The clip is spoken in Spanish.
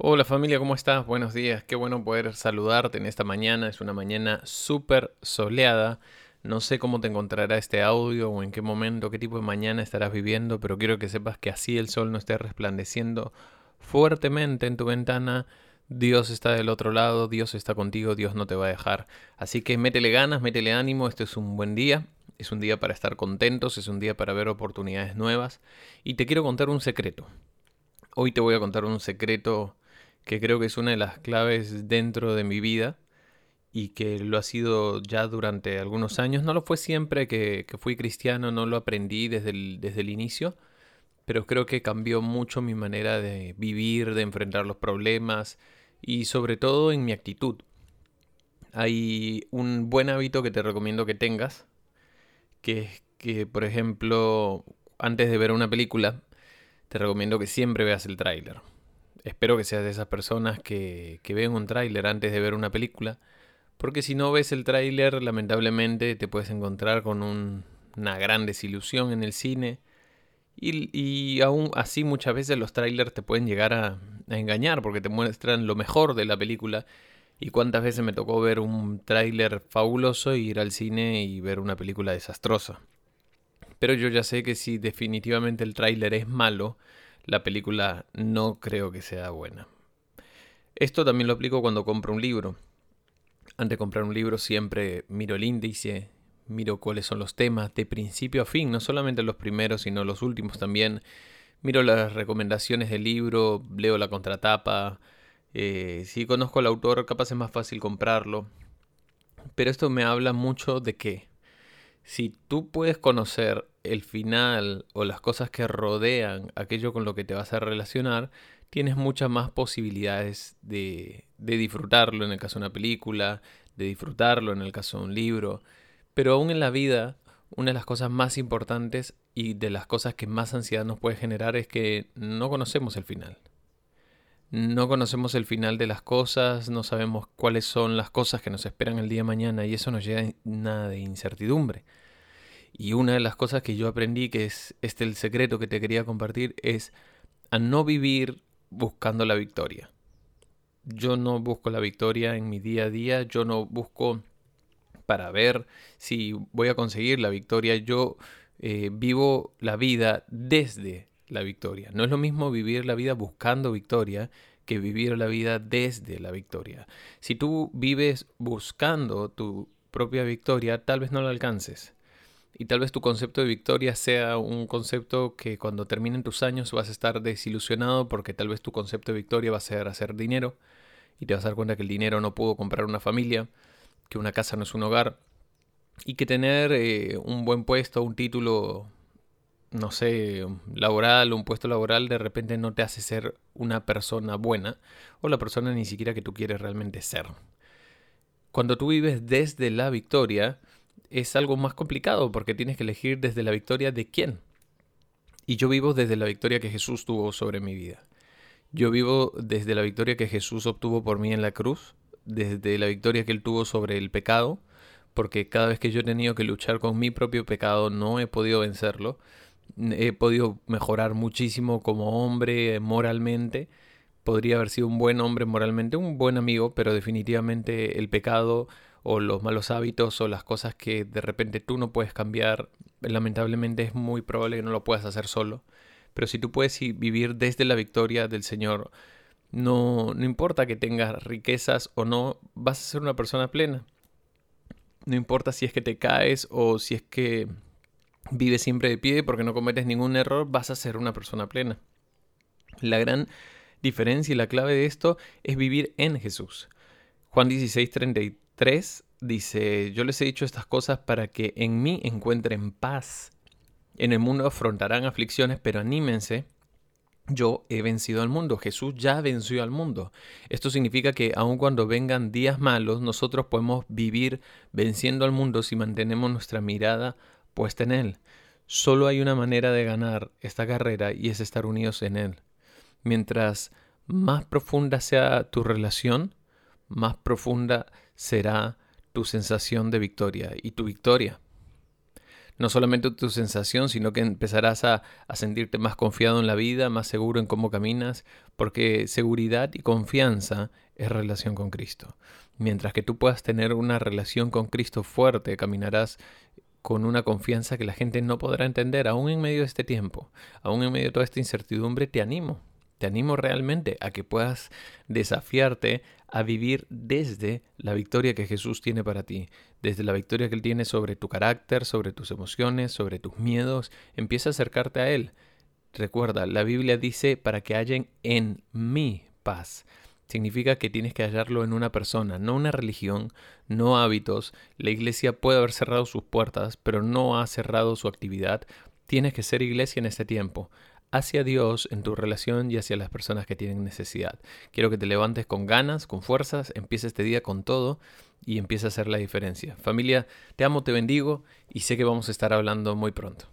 Hola familia, ¿cómo estás? Buenos días, qué bueno poder saludarte en esta mañana. Es una mañana súper soleada. No sé cómo te encontrará este audio o en qué momento, qué tipo de mañana estarás viviendo, pero quiero que sepas que así el sol no esté resplandeciendo fuertemente en tu ventana. Dios está del otro lado, Dios está contigo, Dios no te va a dejar. Así que métele ganas, métele ánimo, este es un buen día, es un día para estar contentos, es un día para ver oportunidades nuevas. Y te quiero contar un secreto. Hoy te voy a contar un secreto que creo que es una de las claves dentro de mi vida y que lo ha sido ya durante algunos años. No lo fue siempre que, fui cristiano, no lo aprendí desde el, desde el inicio, pero creo que cambió mucho mi manera de vivir, de enfrentar los problemas y sobre todo en mi actitud. Hay un buen hábito que te recomiendo que tengas, que es que, por ejemplo, antes de ver una película, te recomiendo que siempre veas el tráiler espero que seas de esas personas que, que ven un tráiler antes de ver una película, porque si no ves el tráiler, lamentablemente te puedes encontrar con una gran desilusión en el cine. Y, y, aún así muchas veces los trailers te pueden llegar a, a, engañar porque te muestran lo mejor de la película. Y cuántas veces me tocó ver un tráiler fabuloso y ir al cine y ver una película desastrosa. Pero yo ya sé que si definitivamente el tráiler es malo, la película no creo que sea buena. Esto también lo aplico cuando compro un libro. Antes de comprar un libro siempre miro el índice, miro cuáles son los temas de principio a fin, no solamente los primeros, sino los últimos también. Miro las recomendaciones del libro, leo la contratapa. Eh, si conozco al autor, capaz es más fácil comprarlo. Pero esto me habla mucho de que si tú puedes conocer el final o las cosas que rodean aquello con lo que te vas a relacionar, tienes muchas más posibilidades de, disfrutarlo en el caso de una película, de disfrutarlo en el caso de un libro. Pero aún en la vida, una de las cosas más importantes y de las cosas que más ansiedad nos puede generar es que no conocemos el final. No conocemos el final de las cosas, no sabemos cuáles son las cosas que nos esperan el día de mañana y eso nos llena de incertidumbre. Y una de las cosas que yo aprendí, que es este el secreto que te quería compartir, es a no vivir buscando la victoria. Yo no busco la victoria en mi día a día, yo no busco para ver si voy a conseguir la victoria, yo eh, vivo la vida desde la victoria. No es lo mismo vivir la vida buscando victoria que vivir la vida desde la victoria. Si tú vives buscando tu propia victoria, tal vez no la alcances. Y tal vez tu concepto de victoria sea un concepto que cuando terminen tus años vas a estar desilusionado porque tal vez tu concepto de victoria va a ser hacer dinero y te vas a dar cuenta que el dinero no pudo comprar una familia, que una casa no es un hogar y que tener eh, un buen puesto, un título, no sé, laboral, un puesto laboral de repente no te hace ser una persona buena o la persona ni siquiera que tú quieres realmente ser. Cuando tú vives desde la victoria, es algo más complicado porque tienes que elegir desde la victoria de quién. Y yo vivo desde la victoria que Jesús tuvo sobre mi vida. Yo vivo desde la victoria que Jesús obtuvo por mí en la cruz, desde la victoria que él tuvo sobre el pecado, porque cada vez que yo he tenido que luchar con mi propio pecado no he podido vencerlo. He podido mejorar muchísimo como hombre moralmente. Podría haber sido un buen hombre moralmente, un buen amigo, pero definitivamente el pecado o los malos hábitos o las cosas que de repente tú no puedes cambiar, lamentablemente es muy probable que no lo puedas hacer solo. Pero si tú puedes vivir desde la victoria del Señor, no, no importa que tengas riquezas o no, vas a ser una persona plena. No importa si es que te caes o si es que vives siempre de pie porque no cometes ningún error, vas a ser una persona plena. La gran diferencia y la clave de esto es vivir en Jesús. Juan 16, 3 dice, yo les he dicho estas cosas para que en mí encuentren paz. En el mundo afrontarán aflicciones, pero anímense. Yo he vencido al mundo, Jesús ya venció al mundo. Esto significa que aun cuando vengan días malos, nosotros podemos vivir venciendo al mundo si mantenemos nuestra mirada puesta en Él. Solo hay una manera de ganar esta carrera y es estar unidos en Él. Mientras más profunda sea tu relación, más profunda será tu sensación de victoria y tu victoria. no solamente tu sensación, sino que empezarás a, a, sentirte más confiado en la vida, más seguro en cómo caminas, porque seguridad y confianza es relación con Cristo. Mientras que tú puedas tener una relación con Cristo fuerte, caminarás con una confianza que la gente no podrá entender, aún en medio de este tiempo, aún en medio de toda esta incertidumbre, te animo, te animo realmente a que puedas desafiarte a vivir desde la victoria que Jesús tiene para ti, desde la victoria que Él tiene sobre tu carácter, sobre tus emociones, sobre tus miedos. Empieza a acercarte a Él. Recuerda, la Biblia dice para que hallen en mí paz. Significa que tienes que hallarlo en una persona, no una religión, no hábitos. La iglesia puede haber cerrado sus puertas, pero no ha cerrado su actividad. Tienes que ser iglesia en este tiempo hacia Dios en tu relación y hacia las personas que tienen necesidad. Quiero que te levantes con ganas, con fuerzas, empieces este día con todo y empiece a hacer la diferencia. Familia, te amo, te bendigo y sé que vamos a estar hablando muy pronto.